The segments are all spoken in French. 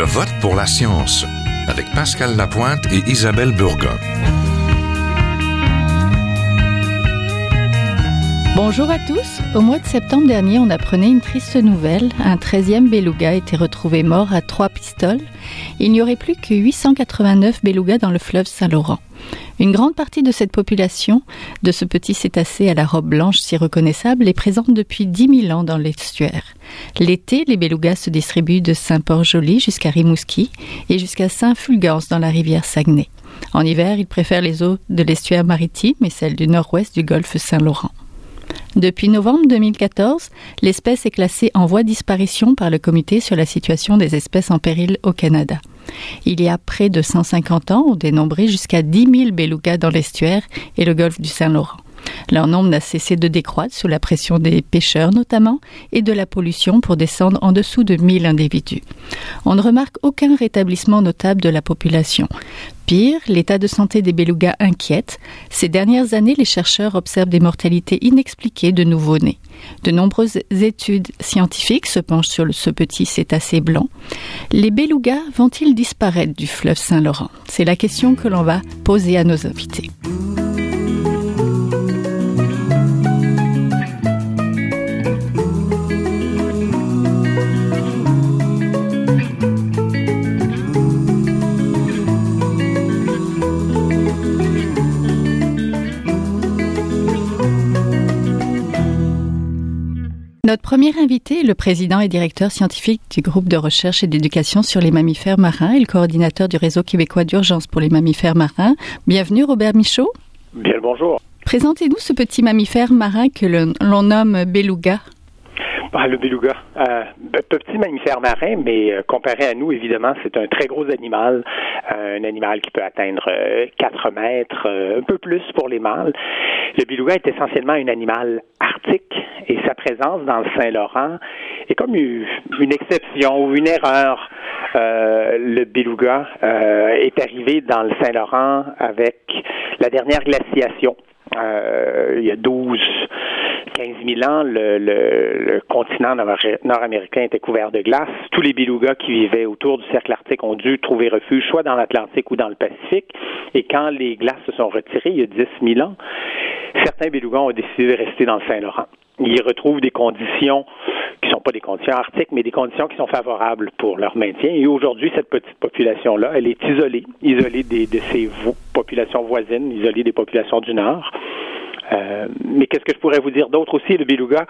Je vote pour la science avec Pascal Lapointe et Isabelle Burgon. Bonjour à tous. Au mois de septembre dernier, on apprenait une triste nouvelle. Un 13e beluga été retrouvé mort à trois pistoles. Il n'y aurait plus que 889 belugas dans le fleuve Saint-Laurent. Une grande partie de cette population, de ce petit cétacé à la robe blanche si reconnaissable, est présente depuis 10 000 ans dans l'estuaire. L'été, les belugas se distribuent de Saint-Port-Joli jusqu'à Rimouski et jusqu'à Saint-Fulgence dans la rivière Saguenay. En hiver, ils préfèrent les eaux de l'estuaire maritime et celles du nord-ouest du golfe Saint-Laurent. Depuis novembre 2014, l'espèce est classée en voie disparition par le Comité sur la situation des espèces en péril au Canada. Il y a près de 150 ans, on dénombrait jusqu'à 10 000 belugas dans l'estuaire et le golfe du Saint-Laurent. Leur nombre n'a cessé de décroître sous la pression des pêcheurs notamment et de la pollution pour descendre en dessous de 1000 individus. On ne remarque aucun rétablissement notable de la population. Pire, l'état de santé des belugas inquiète. Ces dernières années, les chercheurs observent des mortalités inexpliquées de nouveau-nés. De nombreuses études scientifiques se penchent sur ce petit cétacé blanc. Les belugas vont-ils disparaître du fleuve Saint-Laurent? C'est la question que l'on va poser à nos invités. Notre premier invité est le président et directeur scientifique du groupe de recherche et d'éducation sur les mammifères marins et le coordinateur du réseau québécois d'urgence pour les mammifères marins. Bienvenue Robert Michaud. Bien le bonjour. Présentez-nous ce petit mammifère marin que l'on nomme beluga. Ah, le beluga, euh, petit mammifère marin, mais euh, comparé à nous, évidemment, c'est un très gros animal, euh, un animal qui peut atteindre 4 mètres, un peu plus pour les mâles. Le beluga est essentiellement un animal arctique et sa présence dans le Saint-Laurent est comme une exception ou une erreur. le beluga est arrivé dans le Saint-Laurent avec la dernière glaciation. il y a 12, 15 000 ans, le, continent nord-américain était couvert de glace. Tous les belugas qui vivaient autour du cercle arctique ont dû trouver refuge soit dans l'Atlantique ou dans le Pacifique. Et quand les glaces se sont retirées, il y a 10 000 ans, certains belugas ont décidé de rester dans le Saint-Laurent. Ils retrouvent des conditions qui ne sont pas des conditions arctiques, mais des conditions qui sont favorables pour leur maintien. Et aujourd'hui, cette petite population-là, elle est isolée, isolée de ses populations voisines, isolée des populations du Nord. Euh, mais qu'est-ce que je pourrais vous dire d'autre aussi? Le beluga,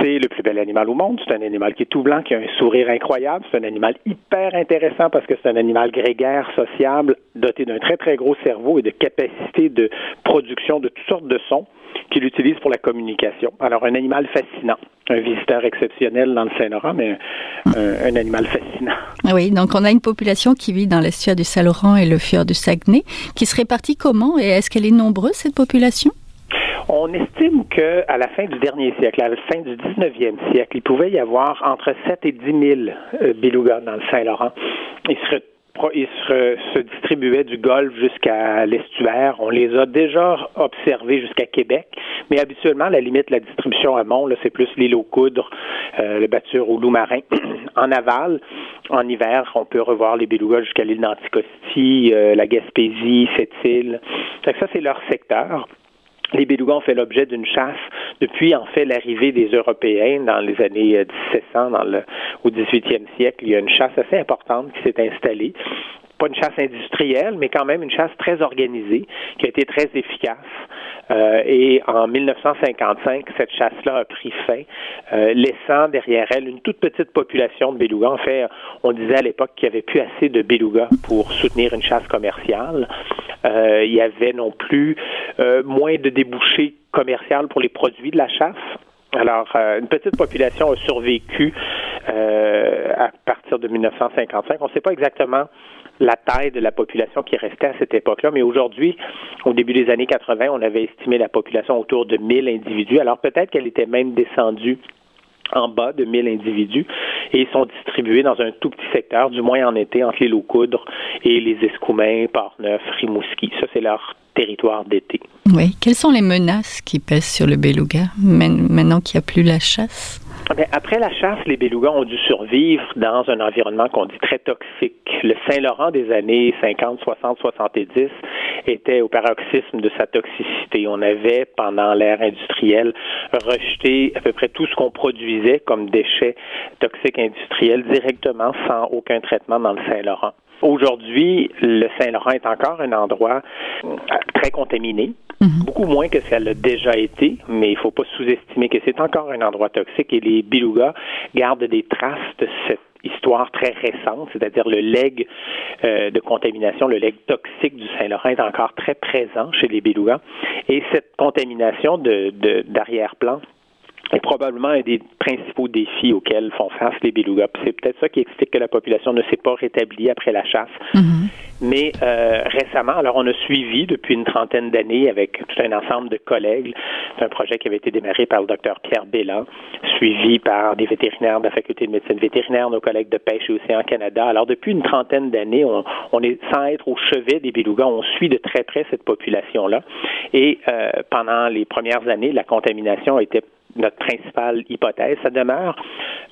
c'est le plus bel animal au monde. C'est un animal qui est tout blanc, qui a un sourire incroyable. C'est un animal hyper intéressant parce que c'est un animal grégaire, sociable, doté d'un très, très gros cerveau et de capacité de production de toutes sortes de sons qu'il utilise pour la communication. Alors, un animal fascinant. Un visiteur exceptionnel dans le Saint-Laurent, mais un, animal fascinant. Oui, donc on a une population qui vit dans l'estuaire du Saint-Laurent et le fjord du Saguenay, qui se répartit comment et est-ce qu'elle est nombreuse, cette population? On estime qu'à la fin du dernier siècle, à la fin du 19e siècle, il pouvait y avoir entre 7 et 10 000 euh, belugas dans le Saint-Laurent. Ils se, distribuaient du golfe jusqu'à l'estuaire. On les a déjà observés jusqu'à Québec, mais habituellement, la limite de la distribution à Mont, c'est plus l'île aux coudres, euh, le batture ou loup marin. en aval, en hiver, on peut revoir les belugas jusqu'à l'île d'Anticosti, euh, la Gaspésie, cette île. Ça, c'est leur secteur. Les belugas ont fait l'objet d'une chasse depuis en fait l'arrivée des Européens dans les années 1700, euh, dans le, au 18e siècle. Il y a une chasse assez importante qui s'est installée pas une chasse industrielle, mais quand même une chasse très organisée, qui a été très efficace. Euh, et en 1955, cette chasse-là a pris fin, euh, laissant derrière elle une toute petite population de belugas. En fait, on disait à l'époque qu'il n'y avait plus assez de belugas pour soutenir une chasse commerciale. Il y avait non plus moins de débouchés commerciaux pour les produits de la chasse. Alors, une petite population a survécu à partir de 1955. On ne sait pas exactement la taille de la population qui restait à cette époque-là. Mais aujourd'hui, au début des années 80, on avait estimé la population autour de 1000 individus. Alors peut-être qu'elle était même descendue en bas de 1000 individus et ils sont distribués dans un tout petit secteur, du moins en été, entre les aux coudres et les Escoumins, Port-Neuf, Rimouski. Ça, c'est leur territoire d'été. Oui. Quelles sont les menaces qui pèsent sur le beluga maintenant qu'il n'y a plus la chasse? Après la chasse, les belugas ont dû survivre dans un environnement qu'on dit très toxique. Le Saint-Laurent des années 50, 60, 70 était au paroxysme de sa toxicité. On avait, pendant l'ère industrielle, rejeté à peu près tout ce qu'on produisait comme déchets toxiques industriels directement sans aucun traitement dans le Saint-Laurent. Aujourd'hui, le Saint-Laurent est encore un endroit très contaminé, mhm. beaucoup moins que ça l'a déjà été, mais il ne faut pas sous-estimer que c'est encore un endroit toxique et les belugas gardent des traces de cette histoire très récente, c'est-à-dire le leg euh, de contamination, le leg toxique du Saint-Laurent est encore très présent chez les belugas. Et cette contamination de, d'arrière-plan est probablement un des principaux défis auxquels font face les belugas. C'est peut-être ça qui explique que la population ne s'est pas rétablie après la chasse. Mm-hmm. Mais euh, récemment, alors on a suivi depuis une trentaine d'années avec tout un ensemble de collègues, c'est un projet qui avait été démarré par le docteur Pierre Bélan, suivi par des vétérinaires de la faculté de médecine vétérinaire, nos collègues de pêche et océan Canada. Alors depuis une trentaine d'années, on, on, est sans être au chevet des belugas, on suit de très près cette population-là. Et euh, pendant les premières années, la contamination était notre principale hypothèse. Ça demeure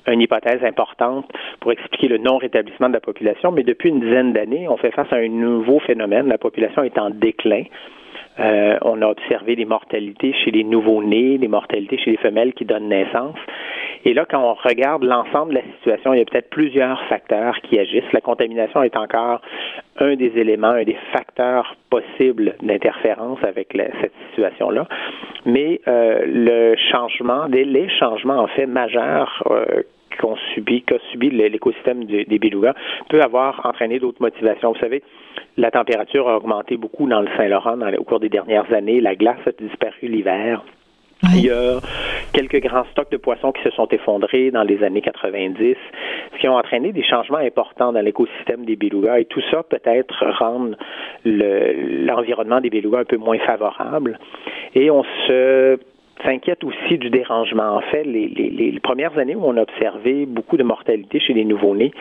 une hypothèse importante pour expliquer le non-rétablissement de la population, mais depuis une dizaine d'années, on fait face à un nouveau phénomène. La population est en déclin. Euh, on a observé des mortalités chez les nouveaux-nés, des mortalités chez les femelles qui donnent naissance. Et là, quand on regarde l'ensemble de la situation, il y a peut-être plusieurs facteurs qui agissent. La contamination est encore un des éléments, un des facteurs possibles d'interférence avec cette situation-là. Mais euh, le changement, les changements en fait majeurs euh, qu'ont subi, qu'a subi l'écosystème des, des belugas peut avoir entraîné d'autres motivations. Vous savez, la température a augmenté beaucoup dans le Saint-Laurent au cours des dernières années. La glace a disparu l'hiver. Il y a quelques grands stocks de poissons qui se sont effondrés dans les années 90, ce qui ont entraîné des changements importants dans l'écosystème des belugas. Et tout ça peut-être rendre l'environnement des belugas un peu moins favorable. Et on se s'inquiète aussi du dérangement. En fait, les, premières années où on a observé beaucoup de mortalité chez les nouveau-nés,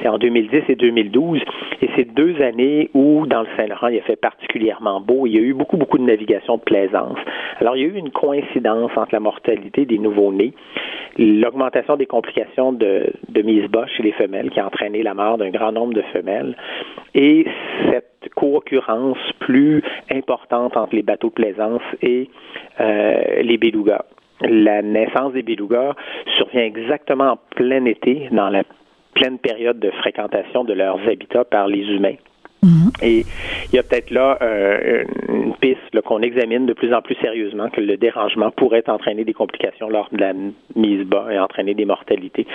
c'est en 2010 et 2012. Et c'est deux années où, dans le Saint-Laurent, il a fait particulièrement beau. Il y a eu beaucoup, beaucoup de navigation de plaisance. Alors, il y a eu une coïncidence entre la mortalité des nouveau-nés, l'augmentation des complications de, mise bas chez les femelles qui a entraîné la mort d'un grand nombre de femelles et cette co-occurrence plus importante entre les bateaux de plaisance et euh, les belugas. La naissance des belugas survient exactement en plein été, dans la pleine période de fréquentation de leurs habitats par les humains. Mhm. Et il y a peut-être là euh, une qu'on examine de plus en plus sérieusement, que le dérangement pourrait entraîner des complications lors de la mise bas et entraîner des mortalités.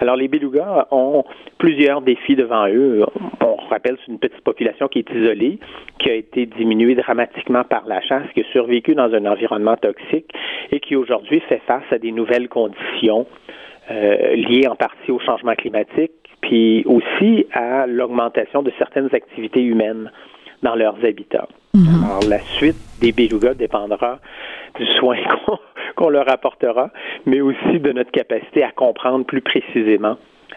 Alors les belugas ont plusieurs défis devant eux. On rappelle c'est une petite population qui est isolée, qui a été diminuée dramatiquement par la chasse, qui a survécu dans un environnement toxique et qui aujourd'hui fait face à des nouvelles conditions euh, liées en partie au changement climatique puis aussi à l'augmentation de certaines activités humaines dans leurs habitats. Mhm. Alors, la suite des belugas dépendra du soin qu'on leur apportera, mais aussi de notre capacité à comprendre plus précisément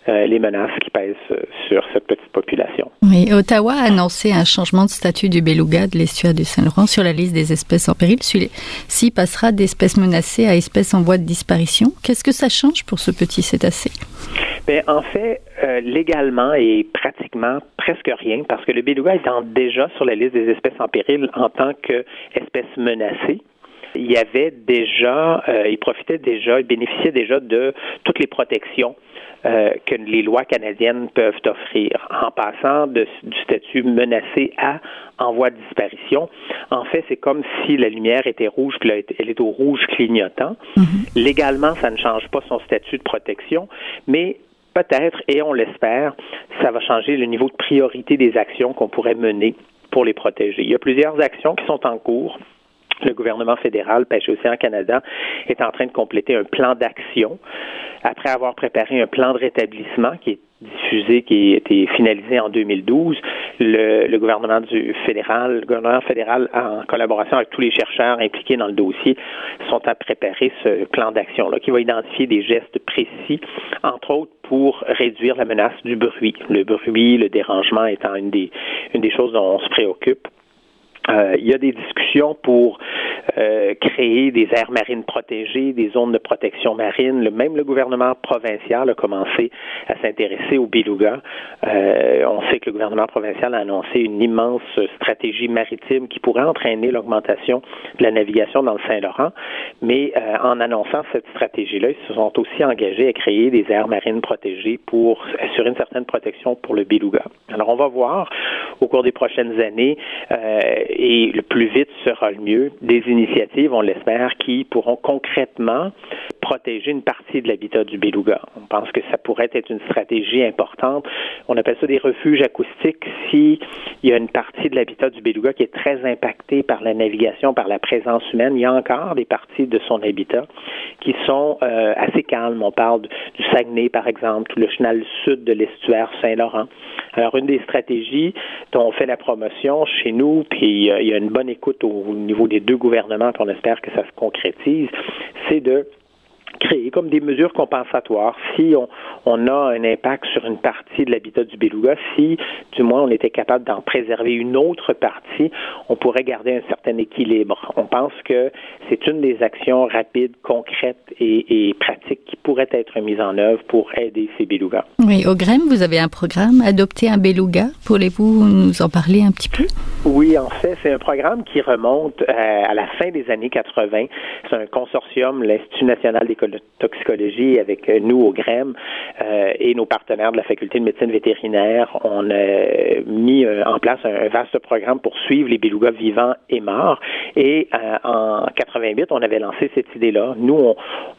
euh, les menaces qui pèsent euh, sur cette petite population. Oui, Ottawa a annoncé un changement de statut du beluga de l'estuaire du Saint-Laurent sur la liste des espèces en péril. Celui-ci passera d'espèces menacées à espèces en voie de disparition. Qu'est-ce que ça change pour ce petit cétacé? Bien, en fait, euh, légalement et pratiquement presque rien, parce que le beluga étant déjà sur la liste des espèces en péril en tant qu'espèce menacée, il y avait déjà, il profitait déjà, il bénéficiait déjà de toutes les protections euh, que les lois canadiennes peuvent offrir en passant du statut menacé à en voie de disparition. En fait, c'est comme si la lumière était rouge, puis elle est au rouge clignotant. Mm-hmm. Légalement, ça ne change pas son statut de protection, mais peut-être, et on l'espère, ça va changer le niveau de priorité des actions qu'on pourrait mener pour les protéger. Il y a plusieurs actions qui sont en cours. Le gouvernement fédéral, Pêche Océan Canada, est en train de compléter un plan d'action après avoir préparé un plan de rétablissement qui est diffusé, qui a été finalisé en 2012, le, gouvernement du fédéral, le gouvernement fédéral, en collaboration avec tous les chercheurs impliqués dans le dossier, sont à préparer ce plan d'action-là qui va identifier des gestes précis, entre autres pour réduire la menace du bruit. Le bruit, le dérangement étant une des choses dont on se préoccupe Euh, il y a des discussions pour euh, créer des aires marines protégées, des zones de protection marine. Le, même le gouvernement provincial a commencé à s'intéresser aux belugas. Euh, on sait que le gouvernement provincial a annoncé une immense stratégie maritime qui pourrait entraîner l'augmentation de la navigation dans le Saint-Laurent. Mais en annonçant cette stratégie-là, ils se sont aussi engagés à créer des aires marines protégées pour assurer une certaine protection pour le beluga. Alors on va voir au cours des prochaines années et le plus vite sera le mieux, des initiatives, on l'espère, qui pourront concrètement protéger une partie de l'habitat du beluga. On pense que ça pourrait être une stratégie importante. On appelle ça des refuges acoustiques si il y a une partie de l'habitat du beluga qui est très impactée par la navigation, par la présence humaine. Il y a encore des parties de son habitat qui sont euh, assez calmes. On parle du Saguenay, par exemple, le chenal sud de l'estuaire Saint-Laurent. Alors, une des stratégies dont on fait la promotion chez nous, puis il y a une bonne écoute au niveau des deux gouvernements, puis on espère que ça se concrétise, c'est de créer comme des mesures compensatoires. Si on, on, a un impact sur une partie de l'habitat du beluga, si du moins on était capable d'en préserver une autre partie, on pourrait garder un certain équilibre. On pense que c'est une des actions rapides, concrètes et, et, pratiques qui pourraient être mises en œuvre pour aider ces belugas. Oui, au GREM, vous avez un programme, Adopter un beluga. Pourriez-vous nous en parler un petit peu? Oui, en fait, c'est un programme qui remonte à, euh, à la fin des années 80. C'est un consortium, l'Institut national d'école de toxicologie avec euh, nous au GREM euh, et nos partenaires de la faculté de médecine vétérinaire. On a mis euh, en place un, vaste programme pour suivre les belugas vivants et morts. Et en 88, on avait lancé cette idée-là. Nous,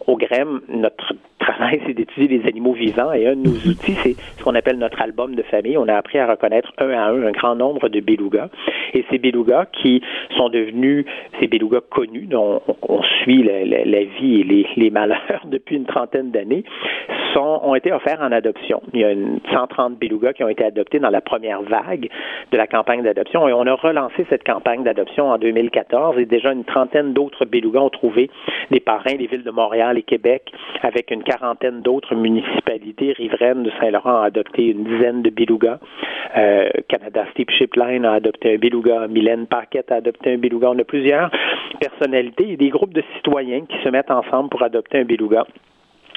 au GREM, notre travail, c'est d'étudier les animaux vivants et un de nos outils, c'est ce qu'on appelle notre album de famille. On a appris à reconnaître un à un un grand nombre de belugas. Et ces belugas qui sont devenus ces belugas connus, dont on, suit la, vie et les, les depuis une trentaine d'années, ont été offerts en adoption. Il y a une 130 belugas qui ont été adoptés dans la première vague de la campagne d'adoption et on a relancé cette campagne d'adoption en 2014 et déjà une trentaine d'autres belugas ont trouvé des parrains des villes de Montréal et Québec avec une quarantaine d'autres municipalités riveraines de Saint-Laurent ont adopté une dizaine de belugas. Euh, Canada Steep Shipline a adopté un beluga. Mylène Paquette a adopté un beluga. On a plusieurs personnalités et des groupes de citoyens qui se mettent ensemble pour adopter un beluga.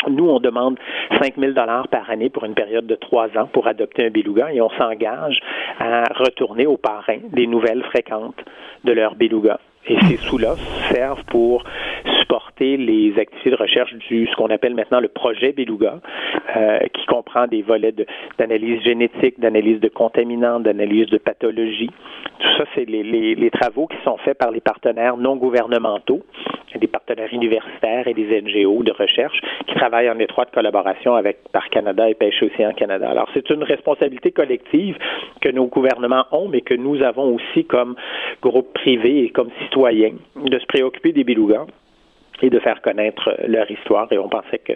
Nous, on demande 5 000 dollars par année pour une période de trois ans pour adopter un beluga et on s'engage à retourner aux parrains des nouvelles fréquentes de leur beluga. Et ces sous-là servent pour supporter les activités de recherche du ce qu'on appelle maintenant le projet Beluga, euh, qui comprend des volets d'analyse génétique, d'analyse de contaminants, d'analyse de pathologie. Tout ça, c'est les, les, travaux qui sont faits par les partenaires non gouvernementaux, des partenaires universitaires et des NGO de recherche qui travaillent en étroite collaboration avec Par Canada et Pêche Océan Canada. Alors, c'est une responsabilité collective que nos gouvernements ont, mais que nous avons aussi comme groupe privé et comme citoyens de se préoccuper des belugas et de faire connaître leur histoire. Et on pensait que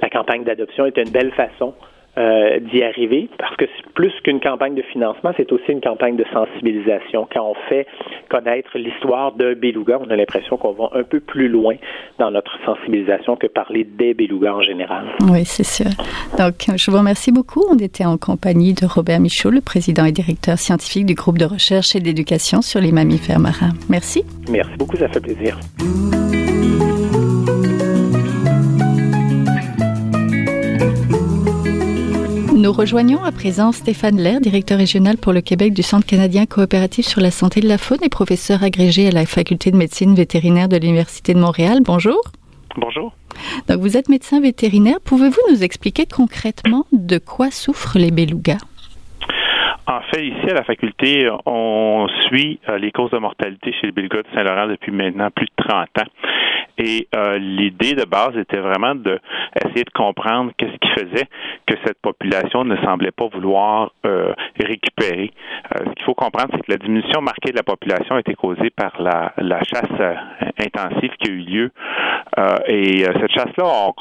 la campagne d'adoption était une belle façon euh, d'y arriver, parce que plus qu'une campagne de financement, c'est aussi une campagne de sensibilisation. Quand on fait connaître l'histoire d'un beluga, on a l'impression qu'on va un peu plus loin dans notre sensibilisation que parler des belugas en général. Oui, c'est sûr. Donc, je vous remercie beaucoup. On était en compagnie de Robert Michaud, le président et directeur scientifique du groupe de recherche et d'éducation sur les mammifères marins. Merci. Merci beaucoup, ça fait plaisir. Nous rejoignons à présent Stéphane Lair, directeur régional pour le Québec du Centre canadien coopératif sur la santé de la faune et professeur agrégé à la faculté de médecine vétérinaire de l'Université de Montréal. Bonjour. Bonjour. Donc vous êtes médecin vétérinaire. Pouvez-vous nous expliquer concrètement de quoi souffrent les belugas? En fait, ici à la faculté, on suit euh, les causes de mortalité chez les belugas de Saint-Laurent depuis maintenant plus de 30 ans. Et euh, l'idée de base était vraiment de essayer de comprendre qu'est-ce qui faisait que cette population ne semblait pas vouloir euh, récupérer. ce qu'il faut comprendre, c'est que la diminution marquée de la population a été causée par la, la chasse intensive qui a eu lieu. et cette chasse-là,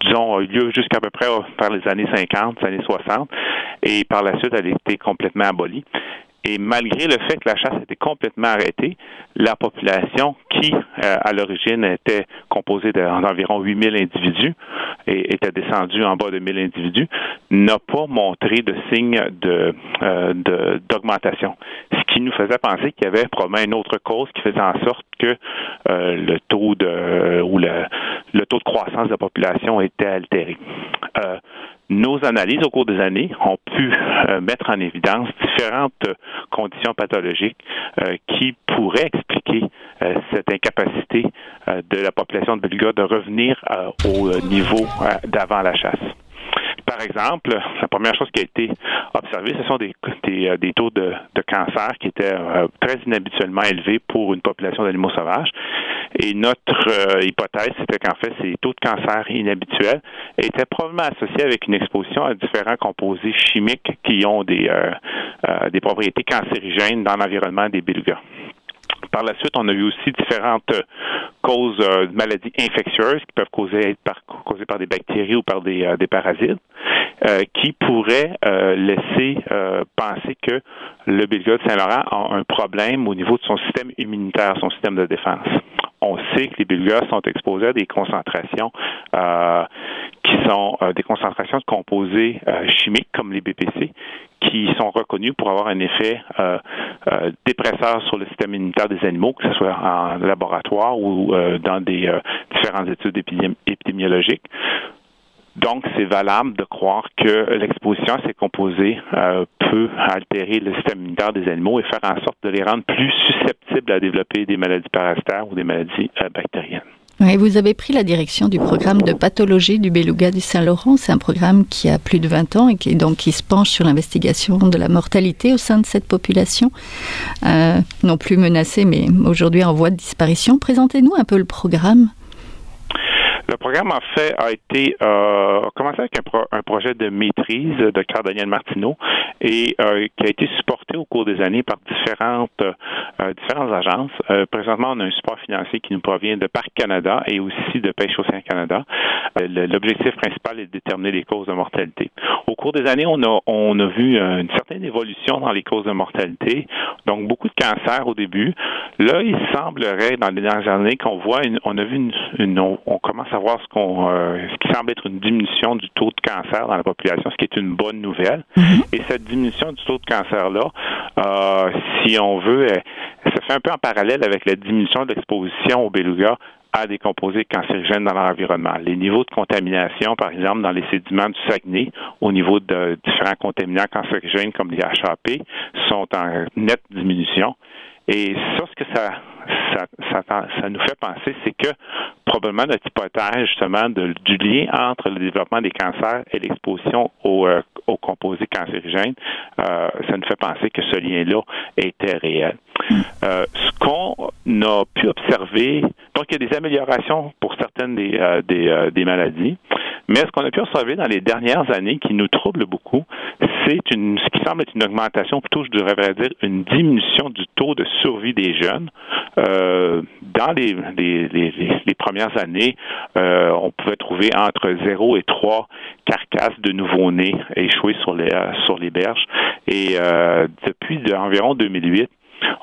disons, a eu lieu jusqu'à peu près par les années 50, les années 60. Et par la suite, elle a été complètement abolie. Et malgré le fait que la chasse était complètement arrêtée, la population qui, euh, à l'origine, était composée d'environ 8000 individus et était descendue en bas de 1000 individus, n'a pas montré de signe de, euh, d'augmentation. Ce qui nous faisait penser qu'il y avait probablement une autre cause qui faisait en sorte que euh, le taux de ou le, le taux de croissance de la population était altéré. Nos analyses au cours des années ont pu mettre en évidence différentes conditions pathologiques euh, qui pourraient expliquer euh, cette incapacité de la population de beluga de revenir au niveau d'avant la chasse. Par exemple, la première chose qui a été observée, ce sont des, des, taux de, de, cancer qui étaient très inhabituellement élevés pour une population d'animaux sauvages. Et notre euh, hypothèse, c'était qu'en fait, ces taux de cancer inhabituels étaient probablement associés avec une exposition à différents composés chimiques qui ont des, euh, euh, des propriétés cancérigènes dans l'environnement des belugas. Par la suite, on a vu aussi différentes causes de maladies infectieuses qui peuvent causer, être par, causées par des bactéries ou par des, des parasites, qui pourraient laisser penser que le beluga de Saint-Laurent a un problème au niveau de son système immunitaire, son système de défense. On sait que les belugas sont exposés à des concentrations euh, qui sont euh, des concentrations de composés euh, chimiques comme les BPC qui sont reconnus pour avoir un effet dépresseur sur le système immunitaire des animaux, que ce soit en laboratoire ou dans des différentes études épidémiologiques. Donc, c'est valable de croire que l'exposition à ces composés euh, peut altérer le système immunitaire des animaux et faire en sorte de les rendre plus susceptibles à développer des maladies parasitaires ou des maladies euh, bactériennes. Oui, vous avez pris la direction du programme de pathologie du beluga du Saint-Laurent. C'est un programme qui a plus de 20 ans et qui, donc, qui se penche sur l'investigation de la mortalité au sein de cette population, euh, non plus menacée, mais aujourd'hui en voie de disparition. Présentez-nous un peu le programme. Le programme, en fait, a été euh, commencé avec un, projet de maîtrise de Carl Daniel Martineau et euh, qui a été supporté au cours des années par différentes euh, différentes agences. Présentement, on a un support financier qui nous provient de Parc Canada et aussi de Pêche Océan Canada. L'objectif principal est de déterminer les causes de mortalité. Au cours des années, on a on a vu une certaine évolution dans les causes de mortalité. Donc beaucoup de cancers au début. Là, il semblerait dans les dernières années qu'on voit une, on a vu une, une on commence à savoir ce, qu'on, euh, ce qui semble être une diminution du taux de cancer dans la population, ce qui est une bonne nouvelle. Mm-hmm. Et cette diminution du taux de cancer-là, euh, si on veut, ça fait un peu en parallèle avec la diminution de l'exposition au beluga à des composés cancérigènes dans l'environnement. Les niveaux de contamination, par exemple, dans les sédiments du Saguenay, au niveau de différents contaminants cancérigènes comme les HAP, sont en nette diminution. Et ça, ce que ça, ça, ça, nous fait penser, c'est que probablement notre hypothèse justement de, du lien entre le développement des cancers et l'exposition aux, euh, aux, composés cancérigènes, euh, ça nous fait penser que ce lien-là était réel. Euh, ce qu'on a pu observer, donc il y a des améliorations pour certaines des, des maladies, mais ce qu'on a pu observer dans les dernières années qui nous trouble beaucoup, c'est une, ce qui semble être une augmentation, plutôt je devrais dire une diminution du taux de survie des jeunes. Euh, dans les, les, les, les, premières années, euh, on pouvait trouver entre 0 et 3 carcasses de nouveau-nés échoués sur les, euh, sur les berges. Et euh, depuis environ 2008,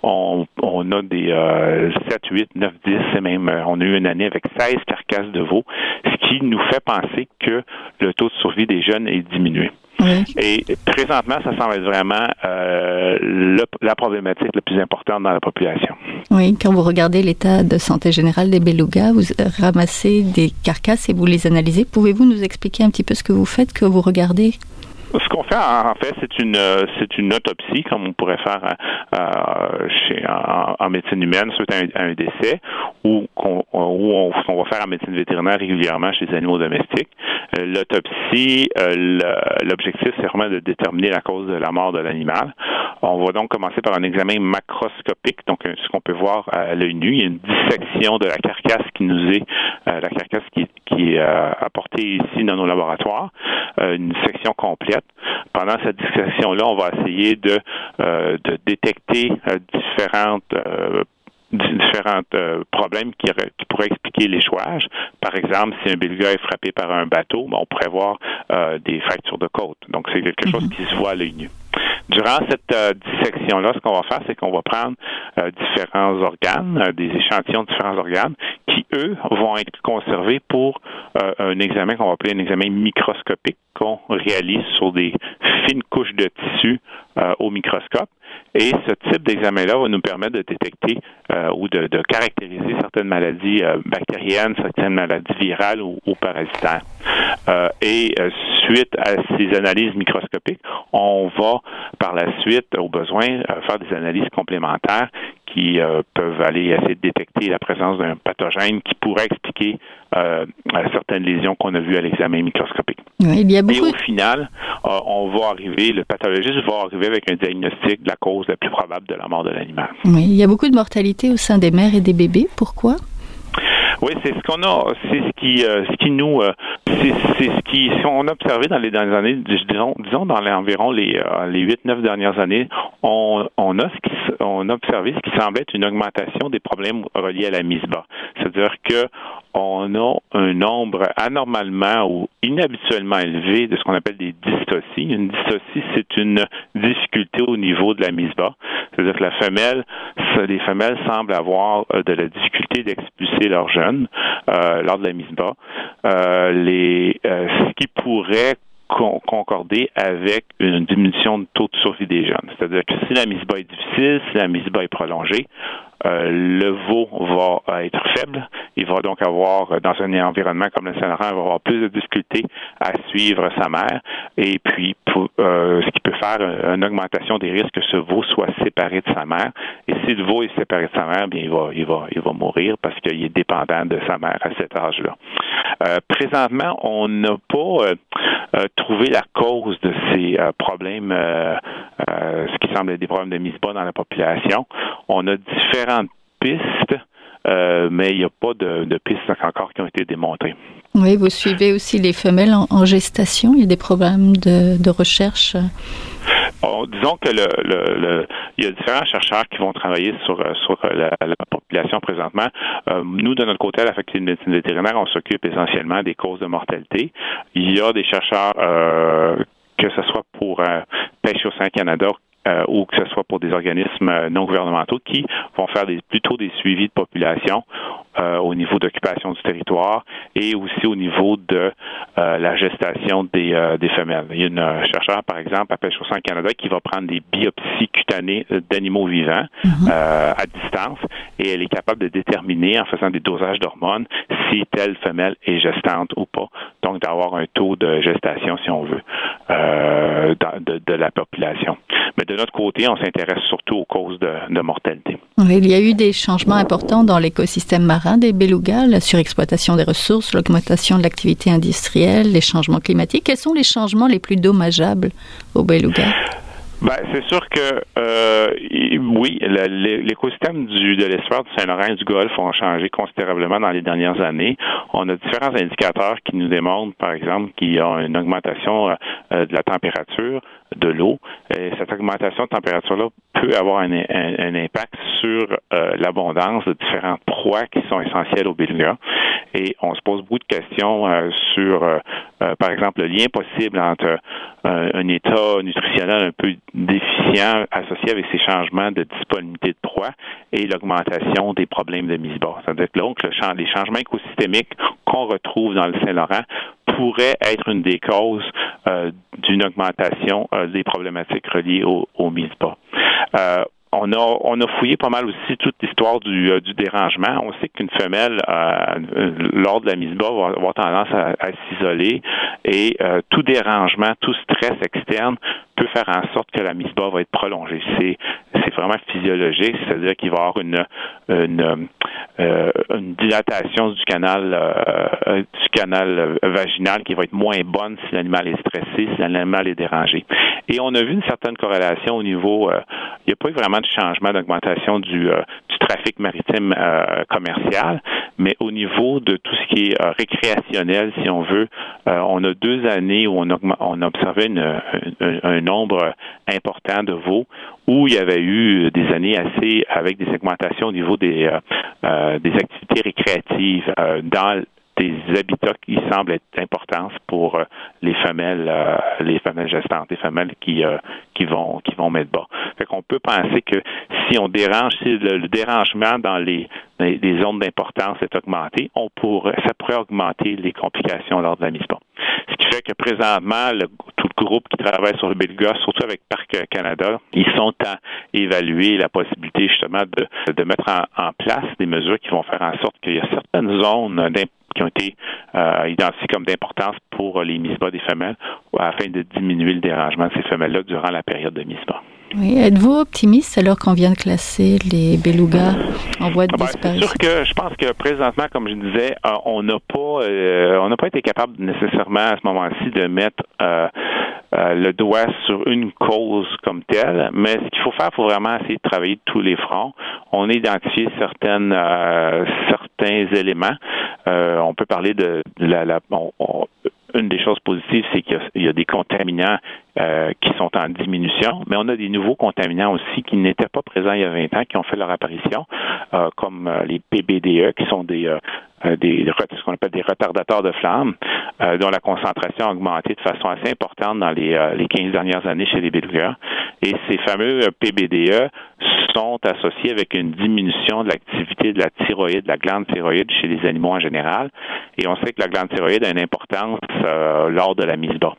on, on, a des euh, 7, 8, 9, 10, et même on a eu une année avec 16 carcasses de veaux, ce qui nous fait penser que le taux de survie des jeunes est diminué. Et présentement, ça semble être vraiment euh, la problématique la plus importante dans la population. Oui, quand vous regardez l'état de santé générale des belugas, vous ramassez des carcasses et vous les analysez. Pouvez-vous nous expliquer un petit peu ce que vous faites, que vous regardez? Ce qu'on fait, en fait, c'est une euh, c'est une autopsie, comme on pourrait faire euh, euh, chez, en, médecine humaine suite à un, décès, ou qu'on on, va faire en médecine vétérinaire régulièrement chez les animaux domestiques. L'autopsie, l'objectif, c'est vraiment de déterminer la cause de la mort de l'animal. On va donc commencer par un examen macroscopique, donc ce qu'on peut voir à l'œil nu. Il y a une dissection de la carcasse qui nous est la carcasse qui, qui est apportée ici dans nos laboratoires, une section complète pendant cette discussion-là, on va essayer de, euh, de détecter euh, différentes euh, différents problèmes qui, qui, pourraient expliquer l'échouage. Par exemple, si un beluga est frappé par un bateau, ben, on pourrait voir des fractures de côte. Donc, c'est quelque chose mhm. qui se voit à l'œil nu. Durant cette dissection-là, ce qu'on va faire, c'est qu'on va prendre différents organes, des échantillons de différents organes, qui, eux, vont être conservés pour un examen qu'on va appeler un examen microscopique qu'on réalise sur des fines couches de tissu au microscope. Et ce type d'examen-là va nous permettre de détecter euh, ou de, caractériser certaines maladies euh, bactériennes, certaines maladies virales ou, parasitaires. Euh, et suite à ces analyses microscopiques, on va par la suite, au besoin, faire des analyses complémentaires qui peuvent aller essayer de détecter la présence d'un pathogène qui pourrait expliquer certaines lésions qu'on a vues à l'examen microscopique. il y a beaucoup... Et au final, on va arriver, le pathologiste va arriver avec un diagnostic de la cause la plus probable de la mort de l'animal. Oui, il y a beaucoup de mortalité au sein des mères et des bébés. Pourquoi? Oui, c'est ce qu'on a, c'est ce qui, euh, ce qui nous, euh, c'est ce qui, si on a observé dans les dernières années, disons, disons dans les, environ les, euh, les 8-9 dernières années, on, on a ce qui, on a observé ce qui semble être une augmentation des problèmes reliés à la mise bas. C'est-à-dire que on a un nombre anormalement ou inhabituellement élevé de ce qu'on appelle des dystocies. Une dystocie, c'est une difficulté au niveau de la mise bas. C'est-à-dire que la femelle, les femelles semblent avoir euh, de la difficulté d'expulser leurs jeunes euh, lors de la mise bas. Euh, les, ce qui pourrait concorder avec une diminution de taux de survie des jeunes. C'est-à-dire que si la mise bas est difficile, si la mise bas est prolongée, euh, le veau va être faible. Il va donc avoir, dans un environnement comme le Saint-Laurent, il va avoir plus de difficultés à suivre sa mère. Et puis, euh, ce qui peut faire une augmentation des risques que ce veau soit séparé de sa mère. Et si le veau est séparé de sa mère, bien, il va, il va, il va mourir parce qu'il est dépendant de sa mère à cet âge-là. Euh, présentement, on n'a pas trouvé la cause de ces problèmes, ce qui semble être des problèmes de mise bas dans la population. On a différents pistes, euh, mais il n'y a pas de, pistes encore qui ont été démontrées. Oui, vous suivez aussi les femelles en, gestation. Il y a des problèmes de, recherche. disons que le, il y a différents chercheurs qui vont travailler sur, sur la, population présentement. Euh, nous, de notre côté, à la faculté de médecine vétérinaire, on s'occupe essentiellement des causes de mortalité. Il y a des chercheurs euh, que ce soit pour Pêche au Canada euh, ou que ce soit pour des organismes euh, non gouvernementaux qui vont faire des, plutôt des suivis de population euh, au niveau d'occupation du territoire et aussi au niveau de la gestation des, des femelles. Il y a une chercheur, par exemple, à Pêche au Canada qui va prendre des biopsies cutanées d'animaux vivants mhm. à distance et elle est capable de déterminer en faisant des dosages d'hormones si telle femelle est gestante ou pas. Donc d'avoir un taux de gestation, si on veut, de, de, la population. Mais de notre côté, on s'intéresse surtout aux causes de, mortalité. il y a eu des changements importants dans l'écosystème marin des belugas, la surexploitation des ressources, l'augmentation de l'activité industrielle, les changements climatiques. Quels sont les changements les plus dommageables aux belugas? Ben, c'est sûr que euh, oui, l'écosystème du de l'espoir du Saint-Laurent et du Golfe ont changé considérablement dans les dernières années. On a différents indicateurs qui nous démontrent, par exemple, qu'il y a une augmentation euh, de la température de l'eau. Et cette augmentation de température-là peut avoir un, impact sur euh, l'abondance de différentes proies qui sont essentielles au beluga. Et on se pose beaucoup de questions euh, sur, euh, par exemple, le lien possible entre un état nutritionnel un peu déficient associé avec ces changements de disponibilité de proies et l'augmentation des problèmes de mise bas. C'est-à-dire que donc, le les changements écosystémiques qu'on retrouve dans le Saint-Laurent pourraient être une des causes d'une augmentation des problématiques reliées aux, aux mises bas. Euh, on a, fouillé pas mal aussi toute l'histoire du, euh, dérangement. On sait qu'une femelle, euh, lors de la mise bas, va avoir tendance à, s'isoler et tout dérangement, tout stress externe peut faire en sorte que la mise bas va être prolongée. C'est vraiment physiologique, c'est-à-dire qu'il va y avoir une, une dilatation du canal du canal vaginal qui va être moins bonne si l'animal est stressé, si l'animal est dérangé. Et on a vu une certaine corrélation au niveau, il n'y a pas eu vraiment changement d'augmentation du, euh, trafic maritime euh, commercial, mais au niveau de tout ce qui est euh, récréationnel, si on veut, on a deux années où on a, on a observé un, nombre important de veaux où il y avait eu des années assez avec des augmentations au niveau des, des activités récréatives dans des habitats qui semblent être importants pour euh, les femelles, euh, les femelles gestantes, les femelles qui euh, qui vont qui vont mettre bas. Fait qu'on peut penser que si on dérange, si le, dérangement dans les, les, zones d'importance est augmenté, on pourrait, ça pourrait augmenter les complications lors de la mise bas. Ce qui fait que présentement, le, tout le groupe qui travaille sur le Belga, surtout avec Parc Canada, ils sont à évaluer la possibilité justement de, de mettre en, en place des mesures qui vont faire en sorte qu'il y a certaines zones d'importance qui ont été euh, identifiés comme d'importance pour les mises-bas des femelles afin de diminuer le dérangement de ces femelles-là durant la période de mise-bas. Oui. Êtes-vous optimiste alors qu'on vient de classer les belugas en voie de ah ben, disparition? C'est sûr que je pense que présentement, comme je disais, euh, on n'a pas, euh, on n'a pas été capable nécessairement à ce moment-ci de mettre euh, le doigt sur une cause comme telle, mais ce qu'il faut faire, il faut vraiment essayer de travailler de tous les fronts. On a identifié certaines, certains éléments. On peut parler de, la, la une des choses positives, c'est qu'il y, a des contaminants euh, qui sont en diminution, mais on a des nouveaux contaminants aussi qui n'étaient pas présents il y a 20 ans, qui ont fait leur apparition, euh, comme euh, les PBDE, qui sont des, des ce qu'on appelle des retardateurs de flammes, dont la concentration a augmenté de façon assez importante dans les, les 15 dernières années chez les belugas. Et ces fameux PBDE sont associés avec une diminution de l'activité de la thyroïde, de la glande thyroïde chez les animaux en général. Et on sait que la glande thyroïde a une importance lors de la mise bas.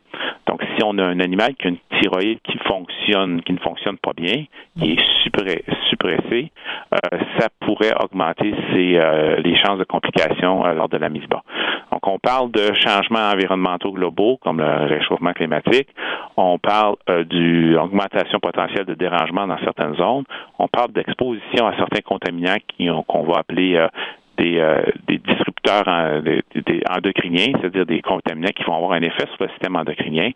Donc, si on a un animal qui a une thyroïde qui fonctionne, qui ne fonctionne pas bien, qui est suppressé, euh, ça pourrait augmenter euh, les chances de complications euh, lors de la mise bas. Donc, on parle de changements environnementaux globaux, comme le réchauffement climatique. On parle d'une augmentation potentielle de dérangement dans certaines zones. On parle d'exposition à certains contaminants qu'on va appeler des, euh, des disrupteurs endocriniens, c'est-à-dire des contaminants qui vont avoir un effet sur le système endocrinien.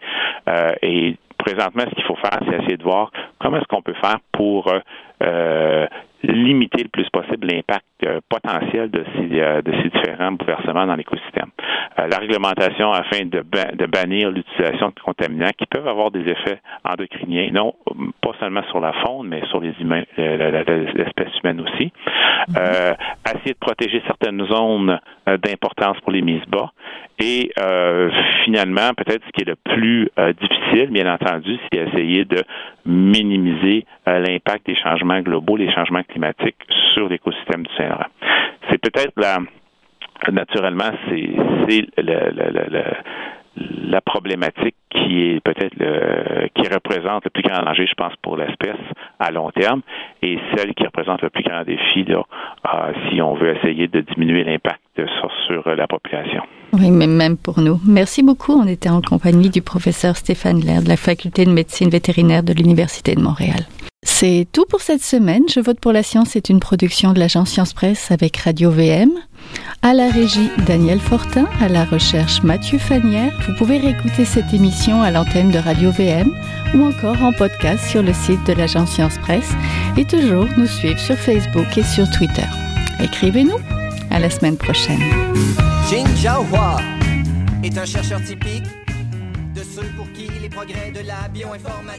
Euh, et présentement, ce qu'il faut faire, c'est essayer de voir comment est-ce qu'on peut faire pour euh, limiter le plus possible l'impact euh, potentiel de ces, euh, de ces différents bouleversements dans l'écosystème. Euh, la réglementation afin de, de bannir l'utilisation de contaminants qui peuvent avoir des effets endocriniens, non pas seulement sur la faune, mais sur les humains, l'espèce humaine aussi. Mm-hmm. essayer de protéger certaines zones d'importance pour les mises bas. Et finalement, peut-être ce qui est le plus difficile, bien entendu, c'est essayer de minimiser l'impact des changements globaux, les changements climatique sur l'écosystème du Saint-Laurent. C'est peut-être la naturellement, c'est la problématique qui est peut-être qui représente le plus grand danger, je pense, pour l'espèce à long terme, et celle qui représente le plus grand défi là, euh, si on veut essayer de diminuer l'impact sur, sur, la population. Oui, mais même pour nous. Merci beaucoup. On était en compagnie du professeur Stéphane Lair de la Faculté de médecine vétérinaire de l'Université de Montréal. C'est tout pour cette semaine. Je vote pour la science est une production de l'agence Science Presse avec Radio VM. À la régie, Daniel Fortin. À la recherche, Mathieu Fanière. Vous pouvez réécouter cette émission à l'antenne de Radio VM ou encore en podcast sur le site de l'agence Science Presse et toujours nous suivre sur Facebook et sur Twitter. Écrivez-nous. À la semaine prochaine. Jin Jiahua est un chercheur typique de ceux pour qui les progrès de la bioinformatique